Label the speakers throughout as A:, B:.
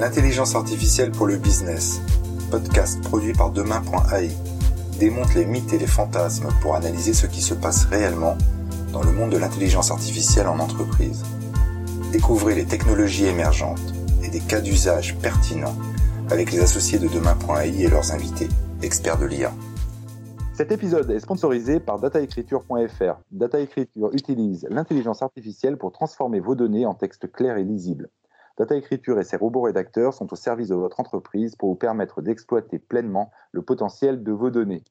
A: L'intelligence artificielle pour le business, podcast produit par demain.ai, démonte les mythes et les fantasmes pour analyser ce qui se passe réellement dans le monde de l'intelligence artificielle en entreprise. Découvrez les technologies émergentes et des cas d'usage pertinents avec les associés de demain.ai et leurs invités, experts de l'IA.
B: Cet épisode est sponsorisé par dataécriture.fr. Dataécriture utilise l'intelligence artificielle pour transformer vos données en texte clair et lisible. Dataécriture et ses robots rédacteurs sont au service de votre entreprise pour vous permettre d'exploiter pleinement le potentiel de vos données.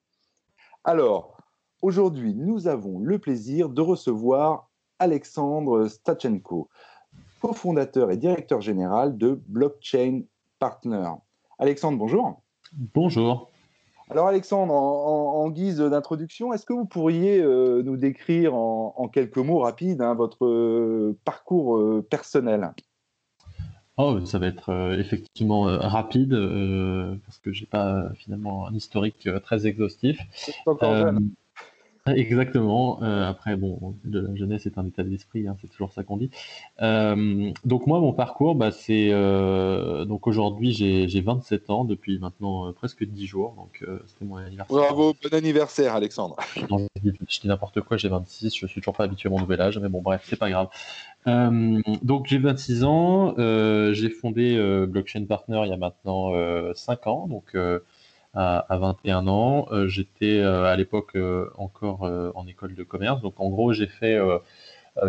B: Alors, aujourd'hui, nous avons le plaisir de recevoir Alexandre Stachenko, cofondateur et directeur général de Blockchain Partner. Alexandre, bonjour.
C: Bonjour.
B: Alors Alexandre, en, guise d'introduction, est-ce que vous pourriez euh, nous décrire en, quelques mots rapides hein, votre euh, parcours euh, personnel?
C: Oh, ça va être effectivement rapide parce que j'ai pas finalement un historique très exhaustif.
B: encore jeune.
C: Exactement. Euh, après, bon, de la jeunesse est un état d'esprit, hein, c'est toujours ça qu'on dit. Euh, donc moi, mon parcours, bah, c'est euh, donc aujourd'hui j'ai 27 ans depuis maintenant presque 10 jours, donc c'était mon anniversaire.
B: Bravo, bon anniversaire, Alexandre.
C: Non, je, dis, n'importe quoi, j'ai 26, je suis toujours pas habitué à mon nouvel âge, mais bon, bref, c'est pas grave. donc j'ai 26 ans, j'ai fondé Blockchain Partner il y a maintenant 5 ans, donc à, 21 ans. Euh, j'étais euh, à l'époque euh, encore en école de commerce. Donc en gros, j'ai fait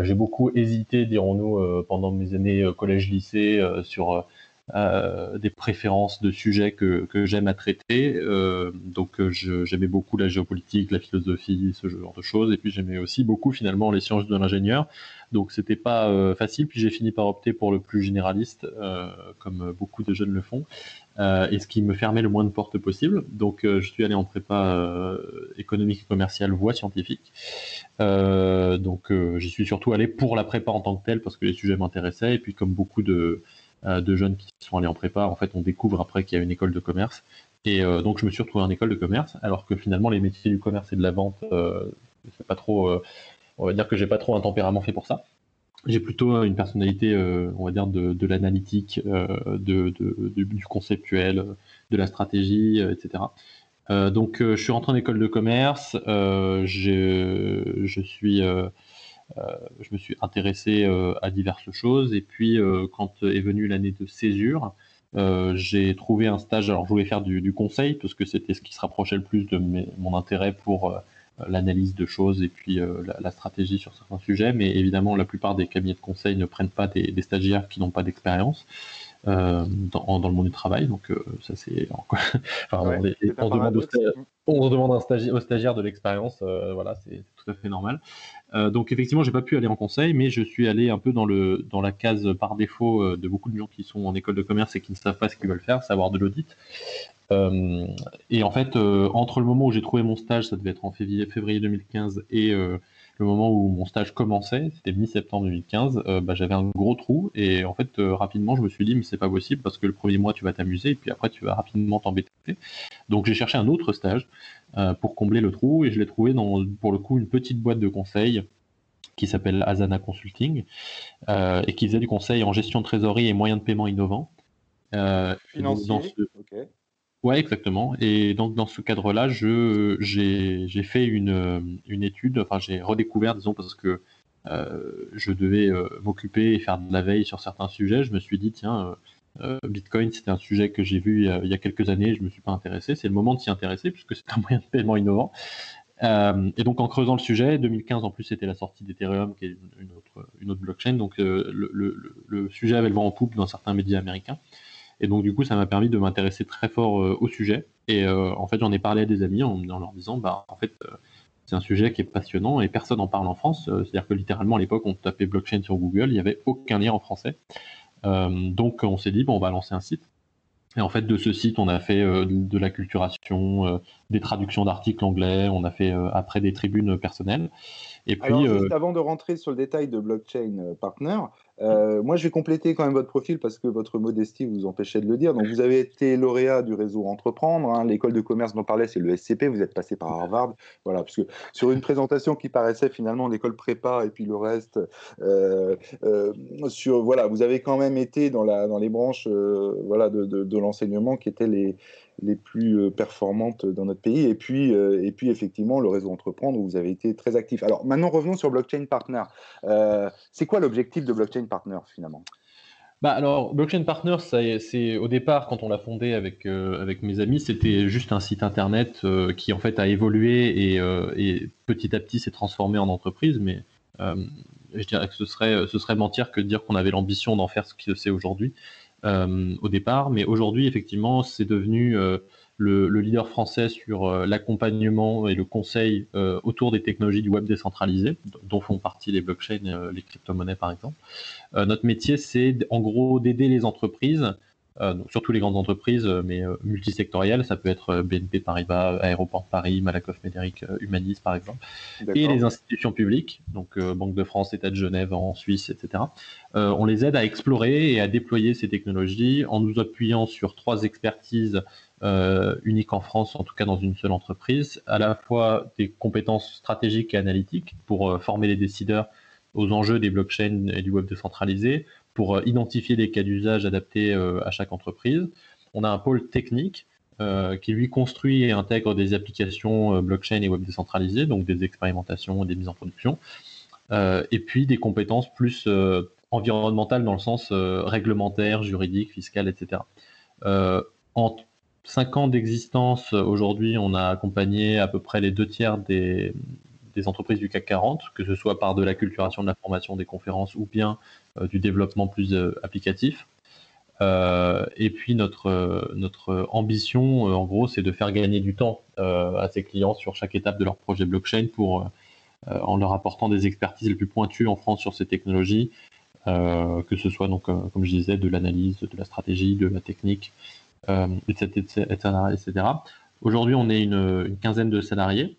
C: j'ai beaucoup hésité, dirons-nous, pendant mes années collège-lycée sur des préférences de sujets que, que j'aime à traiter. donc j'aimais beaucoup la géopolitique, la philosophie, ce genre de choses. Et puis j'aimais aussi beaucoup finalement les sciences de l'ingénieur. Donc c'était pas facile. Puis j'ai fini par opter pour le plus généraliste, comme beaucoup de jeunes le font. Euh, et ce qui me fermait le moins de portes possible. Donc, euh, je suis allé en prépa euh, économique et commerciale, voie scientifique. donc, j'y suis surtout allé pour la prépa en tant que telle parce que les sujets m'intéressaient. Et puis, comme beaucoup de, de jeunes qui sont allés en prépa, en fait, on découvre après qu'il y a une école de commerce. Et donc, je me suis retrouvé en école de commerce, alors que finalement, les métiers du commerce et de la vente, c'est pas trop. on va dire que j'ai pas trop un tempérament fait pour ça j'ai plutôt une personnalité, euh, on va dire, de, l'analytique, euh, de, du conceptuel, de la stratégie, euh, etc. Euh, donc, je suis rentré en école de commerce. je suis, je me suis intéressé à diverses choses. Et puis, quand est venue l'année de césure, j'ai trouvé un stage. Alors, je voulais faire du, conseil parce que c'était ce qui se rapprochait le plus de mon intérêt pour l'analyse de choses et puis euh, la, stratégie sur certains sujets. Mais évidemment, la plupart des cabinets de conseil ne prennent pas des, stagiaires qui n'ont pas d'expérience. Euh, dans, dans, le monde du travail. Donc euh, ça c'est enfin, on, demande on, demande un stagiaire, au stagiaire de l'expérience, voilà, c'est tout à fait normal. donc effectivement, j'ai pas pu aller en conseil, mais je suis allé un peu dans le dans la case par défaut de beaucoup de gens qui sont en école de commerce et qui ne savent pas ce qu'ils veulent faire, savoir de l'audit. Euh, et en fait, euh, entre le moment où j'ai trouvé mon stage, ça devait être en février, février 2015, et euh, le moment où mon stage commençait, c'était mi-septembre 2015, bah, j'avais un gros trou et en fait rapidement je me suis dit mais c'est pas possible parce que le premier mois tu vas t'amuser et puis après tu vas rapidement t'embêter. Donc j'ai cherché un autre stage pour combler le trou et je l'ai trouvé dans pour le coup une petite boîte de conseil qui s'appelle Asana Consulting et qui faisait du conseil en gestion de trésorerie et moyens de paiement innovants.
B: Financier,
C: Ouais, exactement. Et donc dans ce cadre-là, je j'ai fait une, une étude, enfin j'ai redécouvert, disons, parce que euh, je devais euh, m'occuper et faire de la veille sur certains sujets. Je me suis dit, tiens, euh, Bitcoin, c'était un sujet que j'ai vu il y, a, quelques années, je me suis pas intéressé. C'est le moment de s'y intéresser puisque c'est un moyen de paiement innovant. et donc en creusant le sujet, 2015 en plus c'était la sortie d'Ethereum, qui est une, autre, une autre blockchain, donc le, le, le, sujet avait le vent en poupe dans certains médias américains. Et donc, du coup, ça m'a permis de m'intéresser très fort euh, au sujet. Et euh, en fait, j'en ai parlé à des amis en, leur disant, bah, en fait, euh, c'est un sujet qui est passionnant et personne n'en parle en France. C'est-à-dire que littéralement, à l'époque, on tapait blockchain sur Google, il n'y avait aucun lien en français. donc, on s'est dit, bon, on va lancer un site. Et en fait, de ce site, on a fait de, la culturation, des traductions d'articles anglais, on a fait après des tribunes personnelles.
B: Et puis, Alors, juste avant de rentrer sur le détail de Blockchain Partner, euh, moi, je vais compléter quand même votre profil parce que votre modestie vous empêchait de le dire. Donc, vous avez été lauréat du réseau Entreprendre. Hein. L'école de commerce dont on parlait, c'est le SCP. Vous êtes passé par Harvard. Voilà, parce que sur une présentation qui paraissait finalement l'école prépa et puis le reste, euh, euh, sur, voilà, vous avez quand même été dans, la, dans les branches voilà, de l'enseignement qui étaient les, les plus euh, performantes dans notre pays. Et puis, euh, et puis effectivement, le réseau Entreprendre, où vous avez été très actif. Alors maintenant, revenons sur Blockchain Partner. Euh, c'est quoi l'objectif de Blockchain Partner finalement?
C: Bah alors, Blockchain Partner, c'est au départ, quand on l'a fondé avec, avec mes amis, c'était juste un site internet qui en fait a évolué et, et petit à petit s'est transformé en entreprise. Mais je dirais que ce serait, ce serait mentir que de dire qu'on avait l'ambition d'en faire ce qui se sait aujourd'hui. Euh, au départ, mais aujourd'hui, effectivement, c'est devenu euh, le, leader français sur euh, l'accompagnement et le conseil autour des technologies du web décentralisé, dont font partie les blockchains, les crypto-monnaies par exemple. notre métier, c'est en gros d'aider les entreprises euh, surtout les grandes entreprises, euh, mais euh, multisectorielles, ça peut être BNP Paribas, Aéroport Paris, Malakoff Médéric, Humanis par exemple, et les institutions publiques, donc Banque de France, État de Genève en Suisse, etc. on les aide à explorer et à déployer ces technologies en nous appuyant sur trois expertises uniques en France, en tout cas dans une seule entreprise, à la fois des compétences stratégiques et analytiques pour former les décideurs aux enjeux des blockchains et du web décentralisé, pour euh, identifier les cas d'usage adaptés euh, à chaque entreprise. On a un pôle technique euh, qui lui construit et intègre des applications blockchain et web décentralisées, donc des expérimentations, des mises en production, et puis des compétences plus environnementales dans le sens réglementaire, juridique, fiscal, etc. en cinq ans d'existence, aujourd'hui, on a accompagné à peu près les deux tiers des, des entreprises du CAC 40, que ce soit par de la culturation de la formation, des conférences ou bien euh, du développement plus euh, applicatif. Euh, et puis notre, ambition, en gros, c'est de faire gagner du temps à ses clients sur chaque étape de leur projet blockchain en leur apportant des expertises les plus pointues en France sur ces technologies, que ce soit donc, comme je disais, de l'analyse, de la stratégie, de la technique, etc.. Aujourd'hui, on est une, quinzaine de salariés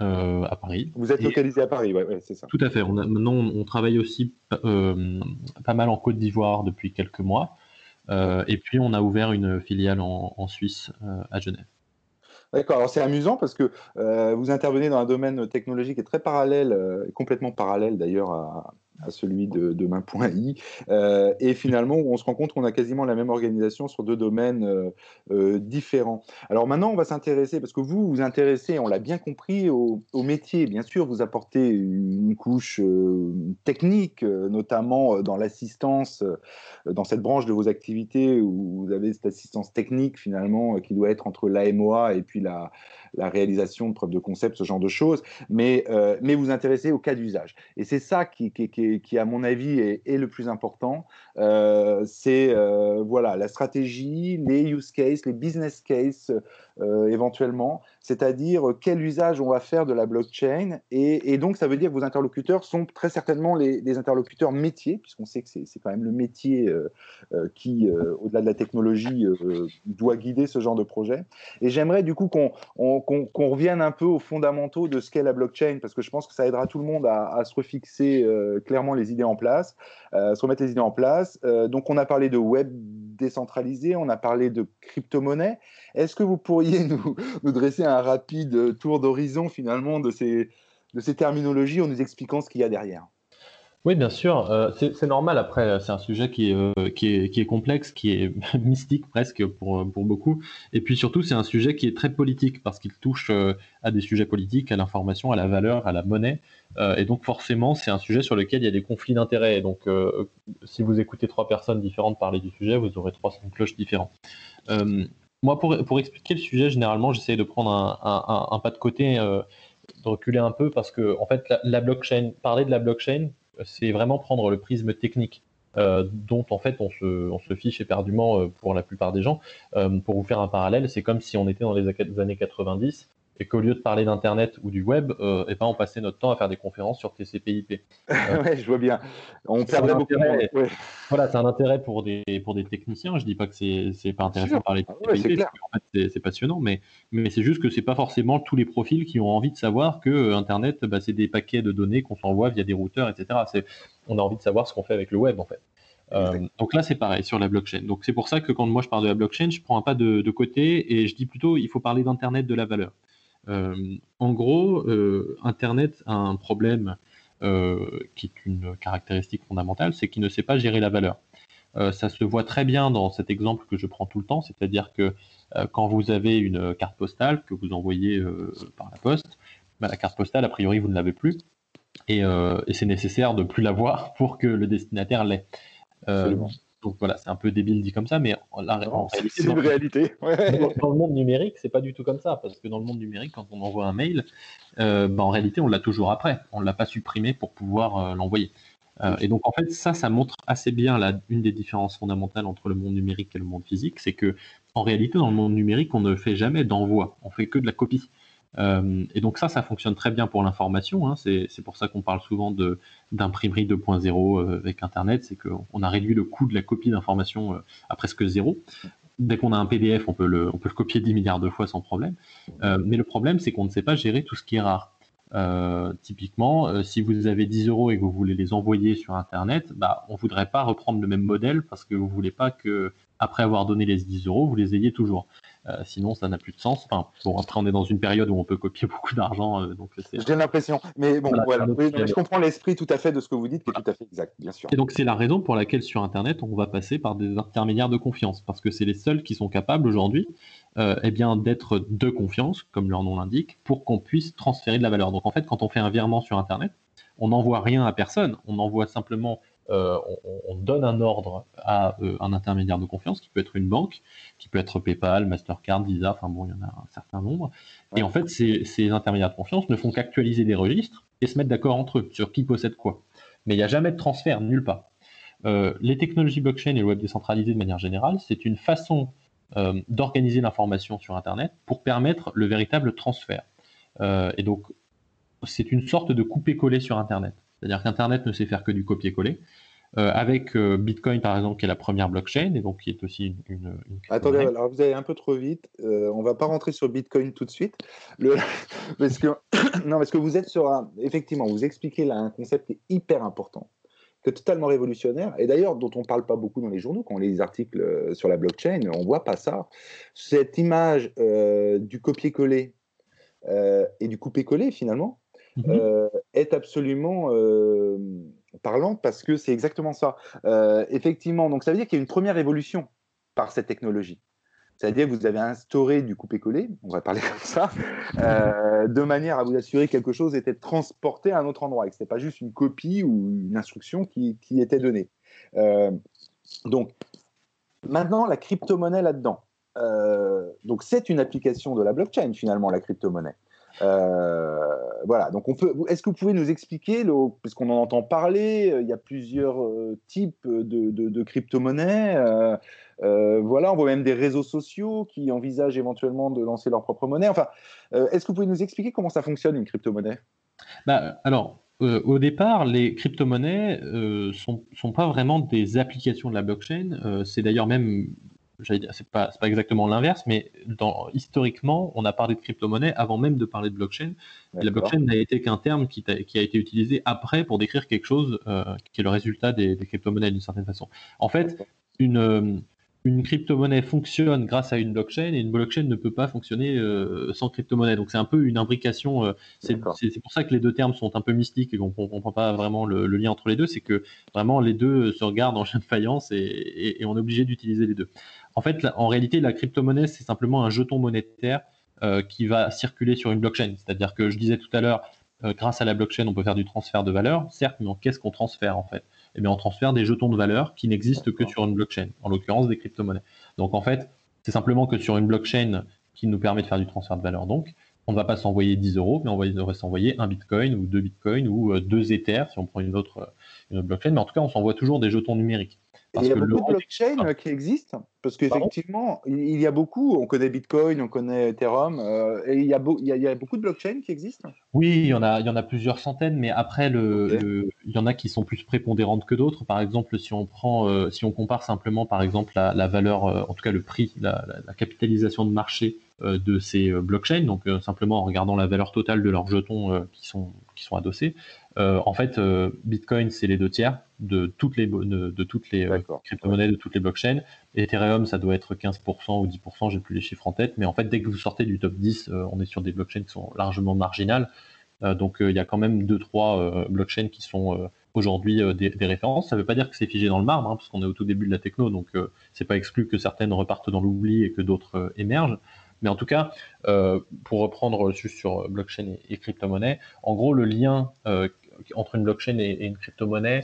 C: euh, à Paris.
B: Vous êtes localisé à Paris, oui, ouais, c'est ça.
C: Tout à fait. On maintenant, on travaille aussi euh, pas mal en Côte d'Ivoire depuis quelques mois. Euh, et puis, on a ouvert une filiale en, en Suisse, à Genève.
B: D'accord, alors c'est amusant parce que vous intervenez dans un domaine technologique qui est très parallèle, complètement parallèle d'ailleurs à, à celui de, demain.i. Euh, et finalement, on se rend compte qu'on a quasiment la même organisation sur deux domaines euh, euh, différents. Alors maintenant, on va s'intéresser, parce que vous vous intéressez, on l'a bien compris, au, métier. Bien sûr, vous apportez une couche technique, notamment dans l'assistance, dans cette branche de vos activités où vous avez cette assistance technique finalement qui doit être entre l'AMOA et puis la, la réalisation de preuves de concept, ce genre de choses, mais, mais vous intéressez au cas d'usage. Et c'est ça qui, qui, qui, à mon avis, est, le plus important. Euh, c'est euh, voilà, la stratégie, les use cases, les business cases éventuellement, c'est-à-dire quel usage on va faire de la blockchain. Et, donc, ça veut dire que vos interlocuteurs sont très certainement les, interlocuteurs métiers, puisqu'on sait que c'est quand même le métier qui, au-delà de la technologie, doit guider ce genre de projet. Et j'aimerais du coup qu'on revienne un peu aux fondamentaux de ce qu'est la blockchain, parce que je pense que ça aidera tout le monde à, se refixer euh, clairement les idées en place, euh, se remettre les idées en place. Euh, donc on a parlé de web décentralisé, on a parlé de crypto-monnaie. Est-ce que vous pourriez nous, nous, dresser un rapide tour d'horizon finalement de ces, terminologies en nous expliquant ce qu'il y a derrière
C: oui, bien sûr. Euh, c'est normal. Après, c'est un sujet qui est, euh, complexe, qui est mystique presque pour, beaucoup. Et puis surtout, c'est un sujet qui est très politique parce qu'il touche euh, à des sujets politiques, à l'information, à la valeur, à la monnaie. et donc forcément, c'est un sujet sur lequel il y a des conflits d'intérêts. Donc, si vous écoutez trois personnes différentes parler du sujet, vous aurez trois sons de cloche différents. Moi, pour, pour expliquer le sujet, généralement, j'essaie de prendre un, un, pas de côté, de reculer un peu parce que, en fait, la, blockchain, parler de la blockchain, c'est vraiment prendre le prisme technique. Euh, dont en fait on se, fiche éperdument euh, pour la plupart des gens. Euh, pour vous faire un parallèle, c'est comme si on était dans les années 90 et et qu'au lieu de parler d'Internet ou du web, euh, eh ben, on passait notre temps à faire des conférences sur TCP/IP.
B: Euh, ouais, je vois bien. On perdrait beaucoup.
C: Ouais. Voilà, c'est un intérêt pour des pour des techniciens. Je dis pas que c'est pas intéressant de parler de TCP/IP. en fait, c'est passionnant, mais mais c'est juste que c'est pas forcément tous les profils qui ont envie de savoir que euh, Internet, bah, c'est des paquets de données qu'on s'envoie via des routeurs, etc. C'est on a envie de savoir ce qu'on fait avec le web, en fait. Euh, donc là, c'est pareil sur la blockchain. Donc c'est pour ça que quand moi je parle de la blockchain, je prends un pas de, de côté et je dis plutôt il faut parler d'Internet de la valeur. Euh, en gros, euh, Internet a un problème euh, qui est une caractéristique fondamentale, c'est qu'il ne sait pas gérer la valeur. ça se voit très bien dans cet exemple que je prends tout le temps, c'est-à-dire que quand vous avez une carte postale que vous envoyez par la poste, bah, la carte postale, a priori, vous ne l'avez plus. Et, et c'est nécessaire de plus l'avoir pour que le destinataire l'ait. Donc voilà, c'est un peu débile dit comme ça, mais
B: la, réalité, c'est une réalité.
C: Dans, le monde numérique, c'est pas du tout comme ça, parce que dans le monde numérique, quand on envoie un mail, euh, bah, en réalité, on l'a toujours après. On ne l'a pas supprimé pour pouvoir euh, l'envoyer. Euh, et donc en fait, ça, ça montre assez bien une des différences fondamentales entre le monde numérique et le monde physique, c'est que en réalité, dans le monde numérique, on ne fait jamais d'envoi, on fait que de la copie. Euh, et donc ça, ça fonctionne très bien pour l'information. Hein. C'est pour ça qu'on parle souvent d'imprimerie 2.0 euh, avec Internet, c'est qu'on a réduit le coût de la copie d'information euh, à presque zéro. Dès qu'on a un PDF, on peut, le, copier 10 milliards de fois sans problème. mais le problème, c'est qu'on ne sait pas gérer tout ce qui est rare. typiquement, si vous avez 10 euros et que vous voulez les envoyer sur Internet, bah, on ne voudrait pas reprendre le même modèle parce que vous ne voulez pas que, après avoir donné les 10 euros, vous les ayez toujours. Euh, sinon, ça n'a plus de sens. Enfin, bon, après, on est dans une période où on peut copier beaucoup d'argent. Euh, donc
B: J'ai l'impression. Mais bon, voilà. je comprends l'esprit tout à fait de ce que vous dites, qui est tout à fait exact, bien sûr.
C: Et donc, c'est la raison pour laquelle sur Internet, on va passer par des intermédiaires de confiance. Parce que c'est les seuls qui sont capables aujourd'hui euh, eh bien, d'être de confiance, comme leur nom l'indique, pour qu'on puisse transférer de la valeur. Donc, en fait, quand on fait un virement sur Internet, on n'envoie rien à personne. On envoie simplement euh, on, donne un ordre à euh, un intermédiaire de confiance qui peut être une banque, qui peut être PayPal, Mastercard, Visa, enfin bon, il y en a un certain nombre. Et en fait, ces, intermédiaires de confiance ne font qu'actualiser des registres et se mettre d'accord entre eux sur qui possède quoi. Mais il n'y a jamais de transfert, nulle part. Euh, les technologies blockchain et le web décentralisé de manière générale, c'est une façon d'organiser l'information sur Internet pour permettre le véritable transfert. et donc, c'est une sorte de couper-coller sur Internet. C'est-à-dire qu'Internet ne sait faire que du copier-coller. Euh, avec euh, Bitcoin, par exemple, qui est la première blockchain, et donc qui est aussi une...
B: Attendez, alors vous allez un peu trop vite. Euh, on ne va pas rentrer sur Bitcoin tout de suite. Parce que... non, parce que vous êtes sur un... Effectivement, vous expliquez là un concept qui est hyper important, qui est totalement révolutionnaire, et d'ailleurs dont on ne parle pas beaucoup dans les journaux. Quand on lit les articles sur la blockchain, on ne voit pas ça. Cette image du copier-coller et du couper-coller, finalement, Mmh euh, est absolument euh, parlant parce que c'est exactement ça. Euh, effectivement, donc ça veut dire qu'il y a une première évolution par cette technologie. C'est-à-dire que vous avez instauré du coupé-collé, on va parler comme ça, de manière à vous assurer que quelque chose était transporté à un autre endroit et que ce n'était pas juste une copie ou une instruction qui, qui était donnée. donc, maintenant, la crypto-monnaie là-dedans. donc, c'est une application de la blockchain, finalement, la crypto-monnaie. Euh, voilà, donc on peut. Est-ce que vous pouvez nous expliquer, puisqu'on en entend parler, euh, il y a plusieurs euh, types de, crypto-monnaies. voilà, on voit même des réseaux sociaux qui envisagent éventuellement de lancer leur propre monnaie. Enfin, est-ce que vous pouvez nous expliquer comment ça fonctionne une crypto-monnaie?
C: Bah, Alors, au départ, les crypto-monnaies ne sont, pas vraiment des applications de la blockchain. c'est d'ailleurs même c'est pas, pas exactement l'inverse, mais dans, historiquement, on a parlé de crypto-monnaie avant même de parler de blockchain. la blockchain n'a été qu'un terme qui, a, qui, a été utilisé après pour décrire quelque chose euh, qui est le résultat des, des crypto-monnaies d'une certaine façon. En fait, une, une crypto-monnaie fonctionne grâce à une blockchain et une blockchain ne peut pas fonctionner euh, sans crypto-monnaie. Donc c'est un peu une imbrication. Euh, c'est pour ça que les deux termes sont un peu mystiques et qu'on ne comprend pas vraiment le, lien entre les deux. C'est que vraiment les deux se regardent en chien de faïence et, on est obligé d'utiliser les deux. En fait, en réalité, la crypto-monnaie, c'est simplement un jeton monétaire euh, qui va circuler sur une blockchain. C'est-à-dire que je disais tout à l'heure, grâce à la blockchain, on peut faire du transfert de valeur, certes, mais qu'est-ce qu'on transfère en fait? Eh bien, on transfère des jetons de valeur qui n'existent que sur une blockchain, en l'occurrence des crypto-monnaies. Donc en fait, c'est simplement que sur une blockchain qui nous permet de faire du transfert de valeur, donc, on ne va pas s'envoyer 10 euros, mais on va s'envoyer un bitcoin ou deux bitcoins ou euh, deux ethers si on prend une autre, une autre blockchain. Mais en tout cas, on s'envoie toujours des jetons numériques.
B: Il y a beaucoup de blockchains qui existent parce qu'effectivement, il y a beaucoup, on connaît Bitcoin, on connaît Ethereum, euh, et il y, a il, y a, beaucoup de blockchains qui existent.
C: Oui, il y, en a, il y en a plusieurs centaines, mais après, le, il y en a qui sont plus prépondérantes que d'autres. Par exemple, si on, prend, euh, si on compare simplement, par exemple, la, valeur, euh, en tout cas le prix, la, capitalisation de marché de ces blockchains, donc simplement en regardant la valeur totale de leurs jetons qui, sont, qui sont adossés, en fait, Bitcoin, c'est les deux tiers de toutes les, de, toutes les crypto-monnaies, de toutes les blockchains. Ethereum, ça doit être 15% ou 10%, j'ai plus les chiffres en tête, mais en fait, dès que vous sortez du top 10, euh, on est sur des blockchains qui sont largement marginales. Euh, donc, euh, il y a quand même 2-3 blockchains qui sont aujourd'hui des, références. Ça ne veut pas dire que c'est figé dans le marbre, hein, parce qu'on est au tout début de la techno, donc c'est pas exclu que certaines repartent dans l'oubli et que d'autres émergent. Mais en tout cas, pour reprendre juste sur blockchain et, crypto-monnaie, en gros, le lien entre une blockchain et, une crypto-monnaie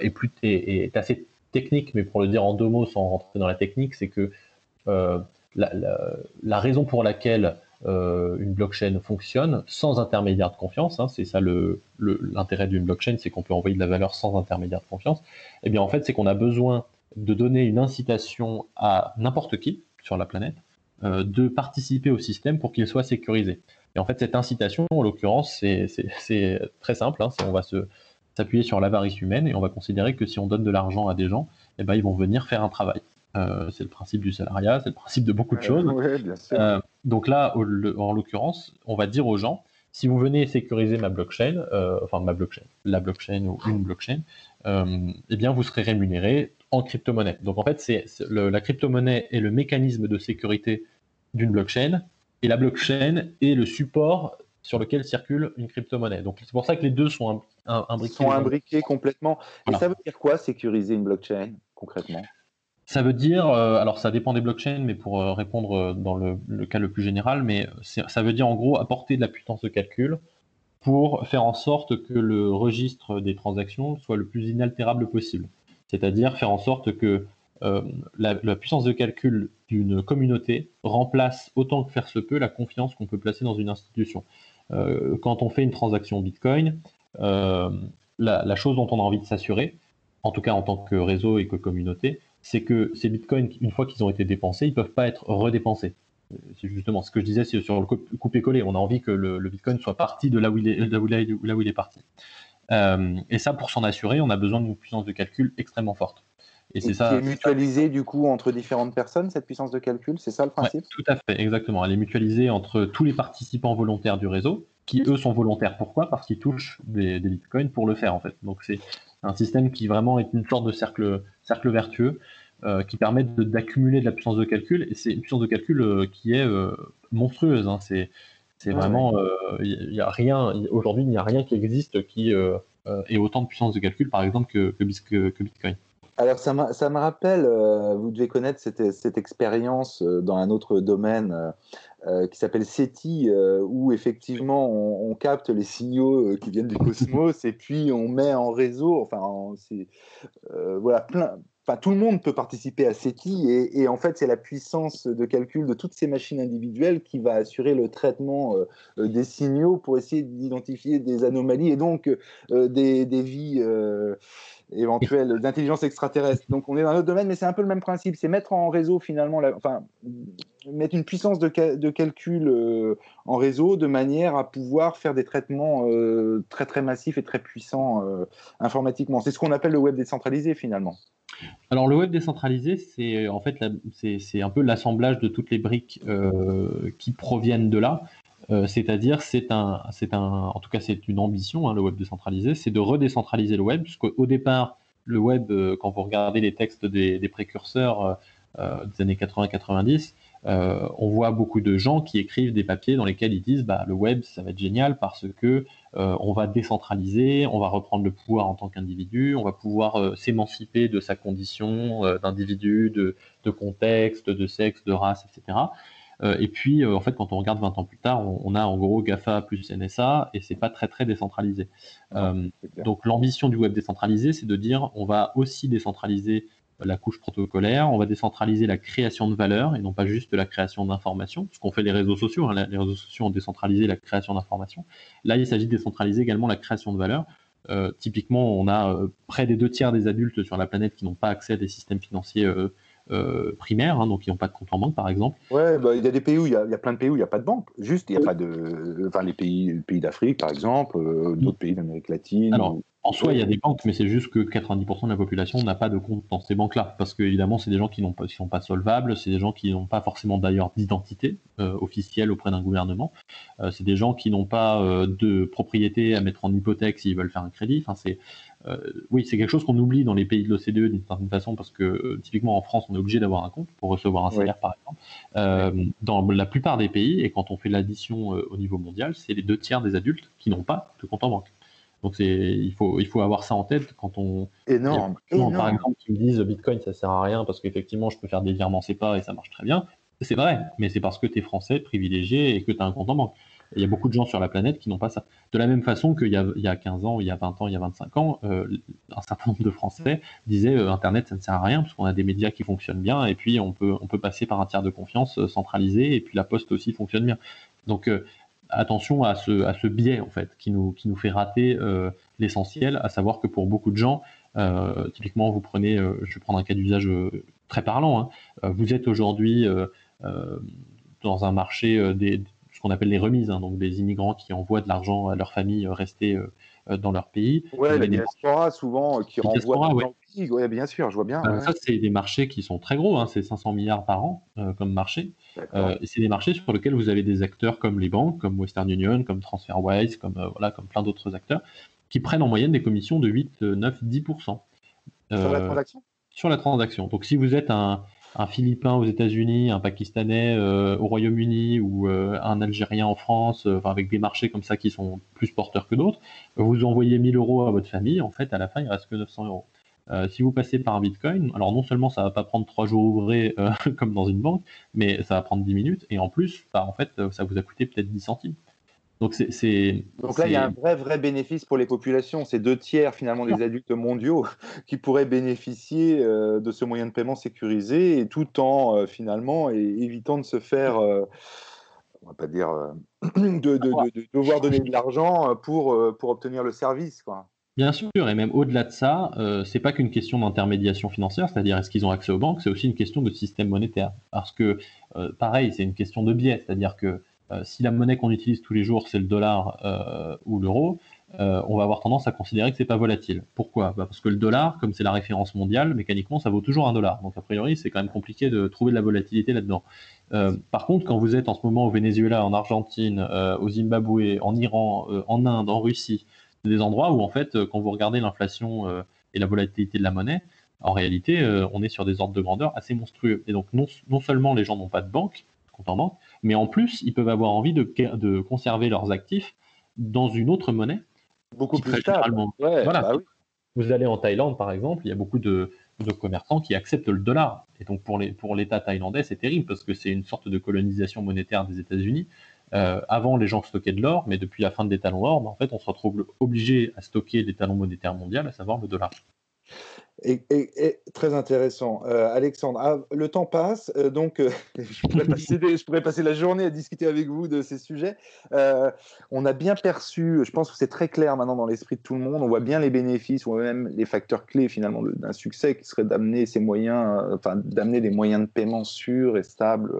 C: est, plus, est, assez technique, mais pour le dire en deux mots sans rentrer dans la technique, c'est que euh, la, raison pour laquelle euh, une blockchain fonctionne sans intermédiaire de confiance, hein, c'est ça l'intérêt d'une blockchain, c'est qu'on peut envoyer de la valeur sans intermédiaire de confiance, et eh bien en fait c'est qu'on a besoin de donner une incitation à n'importe qui sur la planète euh, de participer au système pour qu'il soit sécurisé. Et en fait cette incitation, en l'occurrence, c'est très simple, hein, on va se s'appuyer sur l'avarice humaine et on va considérer que si on donne de l'argent à des gens, eh ben, ils vont venir faire un travail. Euh, c'est le principe du salariat, c'est le principe de beaucoup de choses. Euh, donc là, en l'occurrence, on va dire aux gens, si vous venez sécuriser ma blockchain, euh, enfin ma blockchain, la blockchain ou une blockchain, eh bien vous serez rémunéré en crypto-monnaie. Donc en fait, c'est la crypto-monnaie est le mécanisme de sécurité d'une blockchain et la blockchain est le support sur lequel circule une crypto-monnaie. Donc c'est pour ça que les deux sont imbriqués.
B: Sont imbriqués complètement. Et ça veut dire quoi sécuriser une blockchain concrètement?
C: Ça veut dire, euh, alors ça dépend des blockchains, mais pour euh, répondre euh, dans le, cas le plus général, mais ça veut dire en gros apporter de la puissance de calcul pour faire en sorte que le registre des transactions soit le plus inaltérable possible. C'est-à-dire faire en sorte que la, la, puissance de calcul d'une communauté remplace autant que faire se peut la confiance qu'on peut placer dans une institution. Euh, quand on fait une transaction Bitcoin, euh, la, chose dont on a envie de s'assurer, en tout cas en tant que réseau et que communauté, c'est que ces bitcoins, une fois qu'ils ont été dépensés, ils ne peuvent pas être redépensés. C'est justement ce que je disais sur le coupé-collé. On a envie que le, bitcoin soit parti de là où il est, parti. Euh, et ça, pour s'en assurer, on a besoin d'une puissance de calcul extrêmement forte.
B: Et c'est ça. Qui est mutualisée du coup entre différentes personnes, cette puissance de calcul, c'est ça le principe?
C: Tout à fait, exactement. Elle est mutualisée entre tous les participants volontaires du réseau, qui eux sont volontaires. Pourquoi? Parce qu'ils touchent des, bitcoins pour le faire en fait. Donc c'est un système qui vraiment est une sorte de cercle, cercle vertueux euh, qui permet d'accumuler de, la puissance de calcul. Et c'est une puissance de calcul euh, qui est euh, monstrueuse. Hein. C'est c'est vraiment, il y a rien. Aujourd'hui, il n'y a rien qui existe qui ait autant de puissance de calcul, par exemple, que, que Bitcoin.
B: Alors, ça, me rappelle, euh, vous devez connaître cette, cette expérience euh, dans un autre domaine euh, qui s'appelle SETI, où effectivement on, capte les signaux qui viennent du cosmos et puis on met en réseau, enfin, c'est voilà, plein. Enfin, tout le monde peut participer à SETI et, en fait, c'est la puissance de calcul de toutes ces machines individuelles qui va assurer le traitement des signaux pour essayer d'identifier des anomalies et donc des, des vies éventuelle d'intelligence extraterrestre. Donc on est dans un autre domaine, mais c'est un peu le même principe. C'est mettre en réseau finalement, enfin, mettre une puissance de, de calcul euh, en réseau de manière à pouvoir faire des traitements euh, très très massifs et très puissants euh, informatiquement. C'est ce qu'on appelle le web décentralisé finalement.
C: Alors le web décentralisé, c'est en fait c'est un peu l'assemblage de toutes les briques qui proviennent de là. Euh, c'est-à-dire, c'est un, c'est un, en tout cas, c'est une ambition, hein, le web décentralisé, c'est de redécentraliser le web, puisqu'au départ, le web, euh, quand vous regardez les textes des, précurseurs euh, des années 80-90, on voit beaucoup de gens qui écrivent des papiers dans lesquels ils disent, bah, le web, ça va être génial parce que on va décentraliser, on va reprendre le pouvoir en tant qu'individu, on va pouvoir s'émanciper de sa condition d'individu, de, de contexte, de sexe, de race, etc. Euh, et puis, euh, en fait, quand on regarde 20 ans plus tard, on, a en gros GAFA plus NSA et c'est pas très très décentralisé. Euh, donc, l'ambition du web décentralisé, c'est de dire on va aussi décentraliser la couche protocolaire, on va décentraliser la création de valeur et non pas juste la création d'informations, ce qu'ont fait les réseaux sociaux. Hein. Les réseaux sociaux ont décentralisé la création d'informations. Là, il s'agit de décentraliser également la création de valeur typiquement, on a près des deux tiers des adultes sur la planète qui n'ont pas accès à des systèmes financiers primaires, hein, donc qui n'ont pas de compte en banque, par exemple.
B: Ouais, bah, il y a des pays où il y, a plein de pays où il n'y a pas de banque. Juste, il n'y a pas de, enfin, les pays, pays d'Afrique, par exemple, d'autres pays d'Amérique latine.
C: Alors, en soi, il y a des banques, mais c'est juste que 90% de la population n'a pas de compte dans ces banques-là. Parce que, évidemment, c'est des gens qui ne sont pas solvables, c'est des gens qui n'ont pas forcément d'ailleurs d'identité euh, officielle auprès d'un gouvernement. Euh, c'est des gens qui n'ont pas euh, de propriété à mettre en hypothèque s'ils veulent faire un crédit. Enfin, c'est, oui, c'est quelque chose qu'on oublie dans les pays de l'OCDE d'une certaine façon, parce que typiquement en France, on est obligé d'avoir un compte pour recevoir un salaire, par exemple. dans la plupart des pays, et quand on fait l'addition au niveau mondial, c'est les deux tiers des adultes qui n'ont pas de compte en banque. Donc il faut, il faut avoir ça en tête quand on.
B: Énorme.
C: Par exemple, qui me disent Bitcoin ça sert à rien parce qu'effectivement je peux faire des virements pas et ça marche très bien. C'est vrai, mais c'est parce que tu es français, privilégié et que tu as un compte en banque. Il y a beaucoup de gens sur la planète qui n'ont pas ça. De la même façon qu'il y, a, il y a 15 ans, il y a 20 ans, il y a 25 ans, euh, un certain nombre de Français disaient euh, Internet, ça ne sert à rien parce qu'on a des médias qui fonctionnent bien et puis on peut, on peut passer par un tiers de confiance euh, centralisé et puis la poste aussi fonctionne bien. Donc attention à ce, biais en fait qui nous, qui nous fait rater euh, l'essentiel, à savoir que pour beaucoup de gens, euh, typiquement vous prenez, euh, je vais prendre un cas d'usage très parlant, hein, vous êtes aujourd'hui dans un marché des ce qu'on appelle les remises, hein, donc des immigrants qui envoient de l'argent à leur famille restée dans leur pays.
B: Ouais, la diaspora souvent qui renvoie ouais. pays. Ouais, bien sûr, je vois bien.
C: Ça, c'est des marchés qui sont très gros, hein, c'est 500 milliards par an comme marché. Euh, et c'est des marchés sur lesquels vous avez des acteurs comme les banques, comme Western Union, comme TransferWise, comme, euh, voilà, comme plein d'autres acteurs, qui prennent en moyenne des commissions de 8, 9, 10%.
B: sur la transaction?
C: Sur la transaction. Donc si vous êtes un, un Philippin aux États-Unis, un Pakistanais euh, au Royaume-Uni ou un Algérien en France, avec des marchés comme ça qui sont plus porteurs que d'autres, vous envoyez 1000 euros à votre famille, en fait, à la fin, il reste que 900 euros. Euh, si vous passez par un Bitcoin, alors non seulement ça va pas prendre trois jours ouvrés euh, comme dans une banque, mais ça va prendre 10 minutes, et en plus, bah, en fait, euh, ça vous a coûté peut-être 10 centimes. Donc,
B: là, il y a un vrai, vrai bénéfice pour les populations. C'est deux tiers finalement des adultes mondiaux qui pourraient bénéficier de ce moyen de paiement sécurisé, et tout en finalement évitant de se faire, on va pas dire, de, de, de, devoir donner de l'argent pour, pour obtenir le service. Quoi.
C: Bien sûr, et même au-delà de ça, euh, c'est pas qu'une question d'intermédiation financière, c'est-à-dire est-ce qu'ils ont accès aux banques, c'est aussi une question de système monétaire. Parce que, euh, pareil, c'est une question de biais, c'est-à-dire que euh, si la monnaie qu'on utilise tous les jours c'est le dollar euh, ou l'euro, on va avoir tendance à considérer que c'est pas volatile. Pourquoi? Bah Parce que le dollar, comme c'est la référence mondiale, mécaniquement ça vaut toujours un dollar. Donc a priori, c'est quand même compliqué de trouver de la volatilité là-dedans. par contre, quand vous êtes en ce moment au Venezuela, en Argentine, au Zimbabwe, en Iran, en Inde, en Russie, des endroits où, en fait, euh, quand vous regardez l'inflation euh, et la volatilité de la monnaie, en réalité, euh, on est sur des ordres de grandeur assez monstrueux. Et donc, non, non seulement les gens n'ont pas de banque, compte en banque, mais en plus, ils peuvent avoir envie de, de conserver leurs actifs dans une autre monnaie.
B: Beaucoup plus stable.
C: voilà. Bah vous allez en Thaïlande, par exemple, il y a beaucoup de, de commerçants qui acceptent le dollar. Et donc, pour l'État pour thaïlandais, c'est terrible parce que c'est une sorte de colonisation monétaire des États-Unis. Euh, avant, les gens stockaient de l'or, mais depuis la fin des talons or, ben, en fait, on se retrouve obligé à stocker des talons monétaires mondiaux, à savoir le dollar.
B: Et, très intéressant. Euh, Alexandre, ah, le temps passe, euh, donc je, pourrais passer, la journée à discuter avec vous de ces sujets. on a bien perçu, je pense que c'est très clair maintenant dans l'esprit de tout le monde, on voit bien les bénéfices, ou même les facteurs clés finalement d'un succès qui serait d'amener ces moyens, enfin d'amener des moyens de paiement sûrs et stables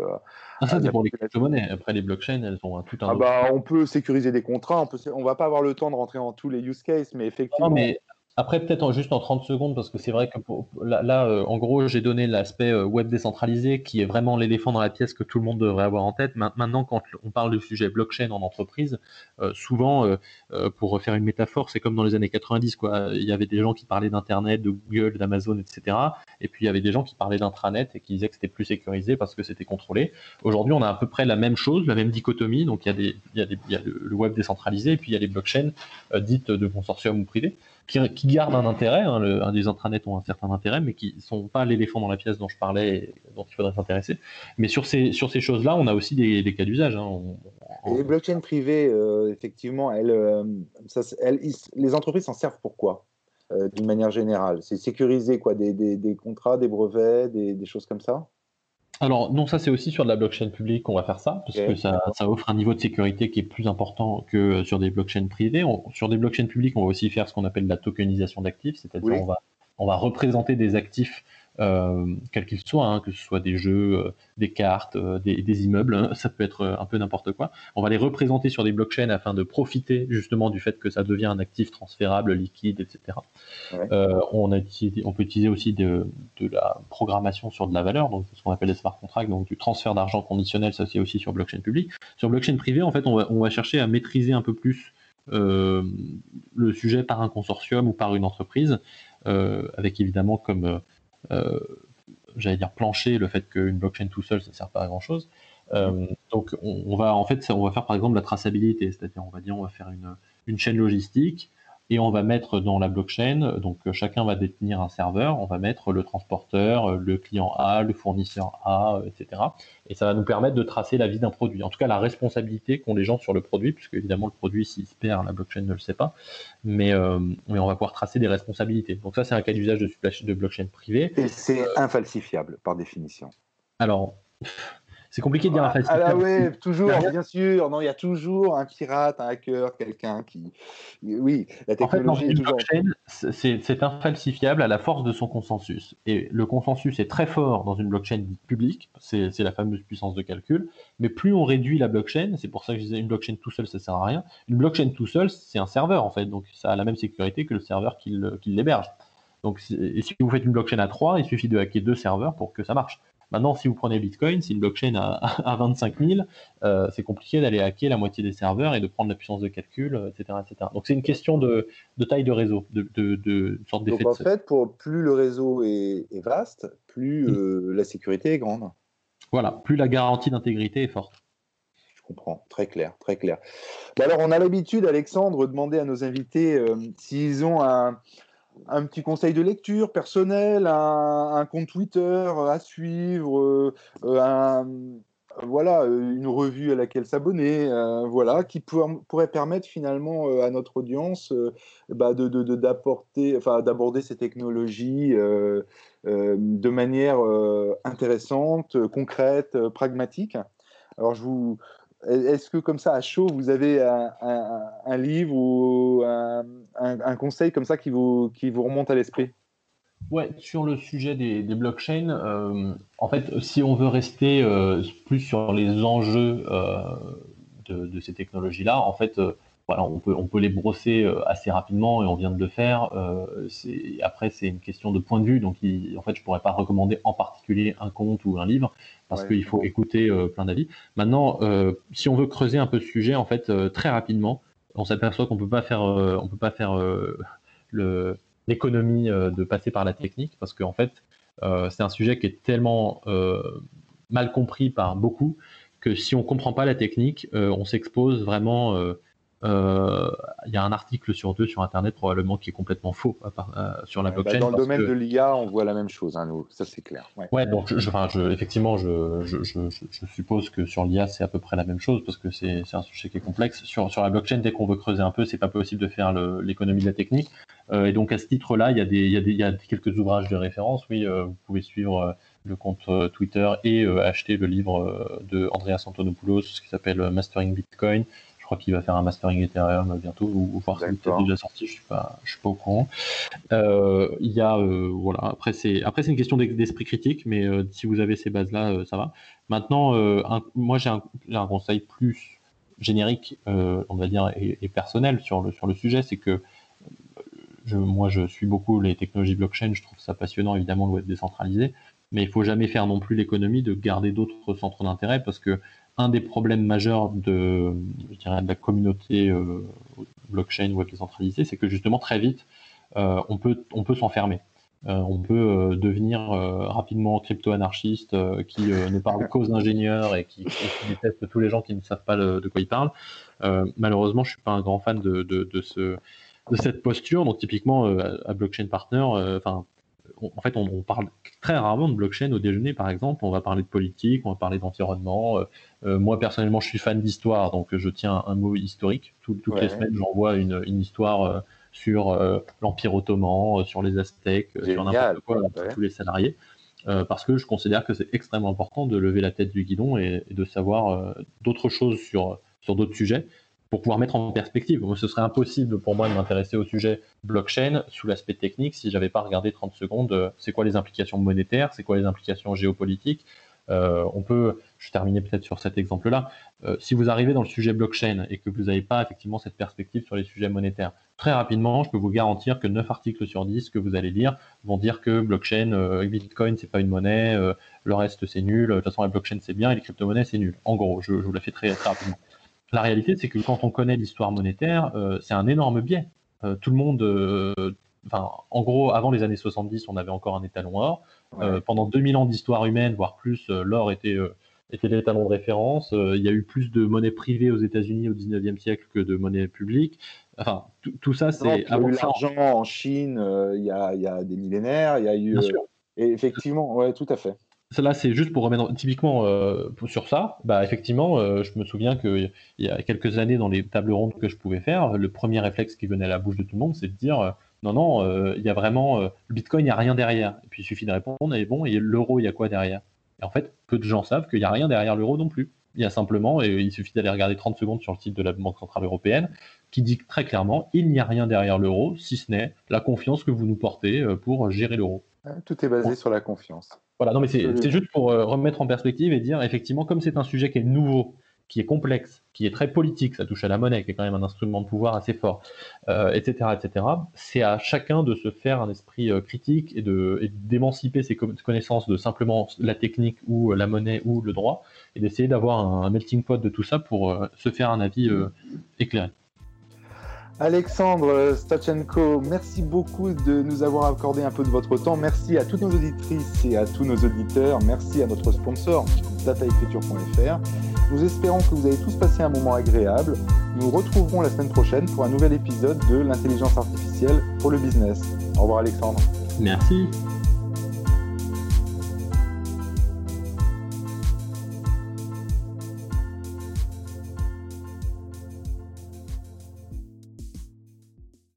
C: ah, ça, c'est pour les crypto-monnaies. Après, les blockchains, elles ont tout un.
B: Ah bah, on peut sécuriser des contrats. On peut, on va pas avoir le temps de rentrer dans tous les use cases, mais effectivement.
C: mais après, peut-être juste en 30 secondes, parce que c'est vrai que là, euh, en gros, j'ai donné l'aspect euh, web décentralisé qui est vraiment l'éléphant dans la pièce que tout le monde devrait avoir en tête. Maintenant, quand on parle du sujet blockchain en entreprise, euh, souvent, pour refaire une métaphore, c'est comme dans les années 90, quoi. Il y avait des gens qui parlaient d'Internet, de Google, d'Amazon, etc. Et puis, il y avait des gens qui parlaient d'intranet et qui disaient que c'était plus sécurisé parce que c'était contrôlé. Aujourd'hui, on a à peu près la même chose, la même dichotomie. Donc, il y a, des, il y a, des, il y a le web décentralisé et puis il y a les blockchains dites de consortium ou privés qui, gardent un intérêt. Hein, un intranets ont un certain intérêt, mais qui sont pas l'éléphant dans la pièce dont je parlais dont il faudrait s'intéresser. Mais sur ces, sur ces choses-là, on a aussi des, cas d'usage. Hein.
B: Les blockchains privées, euh, effectivement, elles, euh, les entreprises s'en servent pour quoi euh, D'une manière générale? C'est sécuriser quoi? Des, contrats, des brevets, des choses comme ça?
C: Alors non, ça c'est aussi sur de la blockchain publique qu'on va faire ça, parce que ça, offre un niveau de sécurité qui est plus important que sur des blockchains privées. sur des blockchains publiques, on va aussi faire ce qu'on appelle la tokenisation d'actifs, c'est-à-dire on, va, on va représenter des actifs quels qu'ils soient, hein, que ce soit des jeux, euh, des cartes, euh, des, immeubles, hein, ça peut être un peu n'importe quoi. On va les représenter sur des blockchains afin de profiter justement du fait que ça devient un actif transférable, liquide, etc. on, a on peut utiliser aussi de, la programmation sur de la valeur, donc ce qu'on appelle les smart contracts, donc du transfert d'argent conditionnel, ça c'est aussi sur blockchain public. Sur blockchain privé, en fait, on va, on va chercher à maîtriser un peu plus le sujet par un consortium ou par une entreprise, avec évidemment comme euh, j'allais dire plancher le fait qu'une blockchain tout seul ça sert pas à grand chose. Euh, donc on, va en fait on va faire par exemple la traçabilité, c'est-à-dire on va dire on va faire une, une chaîne logistique et on va mettre dans la blockchain, donc euh, chacun va détenir un serveur, on va mettre le transporteur, euh, le client A, le fournisseur A, euh, etc. Et ça va nous permettre de tracer la vie d'un produit. En tout cas, la responsabilité qu'ont les gens sur le produit, puisque évidemment le produit, s'il se perd, la blockchain ne le sait pas, mais, mais on va pouvoir tracer des responsabilités. Donc ça, c'est un cas d'usage de, de blockchain privé.
B: Et c'est infalsifiable par définition.
C: Alors, c'est compliqué de dire un
B: ah, ah ouais, toujours, bien sûr. Non, il y a toujours un pirate, un hacker, quelqu'un qui. Oui, la technologie
C: en fait, c'est infalsifiable à la force de son consensus. Et le consensus est très fort dans une blockchain publique, c'est la fameuse puissance de calcul. Mais plus on réduit la blockchain, c'est pour ça que je disais une blockchain tout seul, ça sert à rien. Une blockchain tout seul, c'est un serveur en fait, donc ça a la même sécurité que le serveur qui l'héberge. Donc, et si vous faites une blockchain à 3, il suffit de hacker deux serveurs pour que ça marche. Maintenant, si vous prenez Bitcoin, si une blockchain a, 25 000, euh, c'est compliqué d'aller hacker la moitié des serveurs et de prendre la puissance de calcul, etc. etc. Donc c'est une question de, taille de réseau, de, de, sorte d'effet.
B: Donc en fait, pour, plus le réseau est, vaste, plus mm. euh, la sécurité est grande.
C: Voilà, plus la garantie d'intégrité est forte.
B: Je comprends, très clair, très clair. alors, on a l'habitude, Alexandre, de demander à nos invités euh, s'ils ont un, un petit conseil de lecture personnel, un, compte Twitter à suivre, euh, un, voilà, une revue à laquelle s'abonner, euh, voilà, qui pourrait permettre finalement euh, à notre audience bah, de, enfin, d'aborder ces technologies de manière intéressante, concrète, pragmatique. Alors je vous, est-ce que comme ça, à chaud, vous avez un, livre ou un, conseil comme ça qui vous, qui vous remonte à l'esprit?
C: Ouais, sur le sujet des, blockchains, euh, en fait, si on veut rester euh, plus sur les enjeux euh, de, ces technologies-là, en fait, voilà, on peut, on peut les brosser assez rapidement et on vient de le faire. après, c'est une question de point de vue, donc en fait, je pourrais pas recommander en particulier un compte ou un livre parce qu'il faut écouter euh, plein d'avis. Maintenant, euh, si on veut creuser un peu ce sujet, en fait, euh, très rapidement, on s'aperçoit qu'on peut pas faire, on peut pas faire l'économie de passer par la technique, parce qu'en fait, c'est un sujet qui est tellement mal compris par beaucoup que si on comprend pas la technique, on s'expose vraiment euh, il y a un article sur deux sur Internet probablement qui est complètement faux euh, sur la bah, blockchain.
B: dans le domaine de l'IA, on voit la même chose, hein, nous, ça c'est clair.
C: Ouais, donc je, enfin, je, effectivement, je, je, suppose que sur l'IA c'est à peu près la même chose parce que c'est un sujet qui est complexe. Sur, sur la blockchain, dès qu'on veut creuser un peu, c'est pas possible de faire l'économie de la technique. Euh, et donc à ce titre-là, il y, a des, il, y a des, il y a quelques ouvrages de référence. Oui, vous pouvez suivre le compte Twitter et acheter le livre de Andreas Antonopoulos qui s'appelle Mastering Bitcoin crois qu'il va faire un mastering Ethereum bientôt, ou, voir s'il est déjà sorti, je suis pas, je suis pas au courant. Euh, il y a, euh, voilà, après c'est, après c'est une question d'esprit critique, mais euh, si vous avez ces bases-là, ça va. Maintenant, moi j'ai un, un, conseil plus générique, on va dire, et, personnel sur le, sur le sujet, c'est que je, moi je suis beaucoup les technologies blockchain, je trouve ça passionnant évidemment le web décentralisé, mais il faut jamais faire non plus l'économie de garder d'autres centres d'intérêt parce que un des problèmes majeurs de, je dirais, de la communauté euh, blockchain web décentralisée, c'est que justement très vite, euh, on peut, on peut s'enfermer. Euh, on peut devenir rapidement crypto-anarchiste qui ne parle qu'aux ingénieurs et qui, déteste tous les gens qui ne savent pas de quoi ils parlent. malheureusement, je suis pas un grand fan de, de, de, ce, de cette posture. Donc typiquement, à Blockchain Partner, enfin en fait, on, parle très rarement de blockchain au déjeuner, par exemple. On va parler de politique, on va parler d'environnement. Euh, euh, moi, personnellement, je suis fan d'histoire, donc je tiens un mot historique. toutes les semaines, j'envoie une, histoire euh, sur l'Empire ottoman, sur les Aztèques, sur n'importe quoi, pour tous les salariés. parce que je considère que c'est extrêmement important de lever la tête du guidon et, de savoir d'autres choses sur, sur d'autres sujets pour pouvoir mettre en perspective. Ce serait impossible pour moi de m'intéresser au sujet blockchain sous l'aspect technique si j'avais pas regardé 30 secondes euh, c'est quoi les implications monétaires, c'est quoi les implications géopolitiques. Euh, on peut, je terminer peut-être sur cet exemple-là. Euh, si vous arrivez dans le sujet blockchain et que vous n'avez pas effectivement cette perspective sur les sujets monétaires, très rapidement, je peux vous garantir que 9 articles sur 10 que vous allez lire vont dire que blockchain, Bitcoin, c'est pas une monnaie, le reste c'est nul, de toute façon la blockchain c'est bien et les crypto-monnaies c'est nul. En gros, je, je vous la fais très, très rapidement. La réalité, c'est que quand on connaît l'histoire monétaire, euh, c'est un énorme biais. Euh, tout le monde, euh, enfin, en gros, avant les années 70, on avait encore un étalon or. pendant 2000 ans d'histoire humaine, voire plus, l'or était était l'étalon de référence. il y a eu plus de monnaie privée aux États-Unis au 19e siècle que de monnaie publique. Enfin, tout ça, c'est.
B: Il y a eu l'argent en Chine il y, a, y, a, des millénaires. Il y a eu. Et effectivement, ouais, tout à fait.
C: Cela, c'est juste pour remettre typiquement euh, sur ça. Bah, effectivement, euh, je me souviens qu'il y a quelques années, dans les tables rondes que je pouvais faire, le premier réflexe qui venait à la bouche de tout le monde, c'est de dire euh, non, non, il y a vraiment le Bitcoin, il n'y a rien derrière. Et puis il suffit de répondre et bon, et l'euro, il y a quoi derrière? Et en fait, peu de gens savent qu'il n'y a rien derrière l'euro non plus. Il y a simplement, et il suffit d'aller regarder 30 secondes sur le site de la Banque Centrale Européenne, qui dit très clairement, il n'y a rien derrière l'euro, si ce n'est la confiance que vous nous portez pour gérer l'euro.
B: Tout est basé sur la confiance.
C: Voilà, non, mais c'est juste pour euh, remettre en perspective et dire, effectivement, comme c'est un sujet qui est nouveau, qui est complexe, qui est très politique, ça touche à la monnaie, qui est quand même un instrument de pouvoir assez fort, etc., euh, etc., c'est à chacun de se faire un esprit euh, critique et d'émanciper ses connaissances de simplement la technique ou la monnaie ou le droit, et d'essayer d'avoir un, melting pot de tout ça pour se faire un avis éclairé.
B: Alexandre Stachenko, merci beaucoup de nous avoir accordé un peu de votre temps. Merci à toutes nos auditrices et à tous nos auditeurs. Merci à notre sponsor, dataécriture.fr. Nous espérons que vous avez tous passé un moment agréable. Nous retrouverons la semaine prochaine pour un nouvel épisode de l'intelligence artificielle pour le business. Au revoir Alexandre.
C: Merci.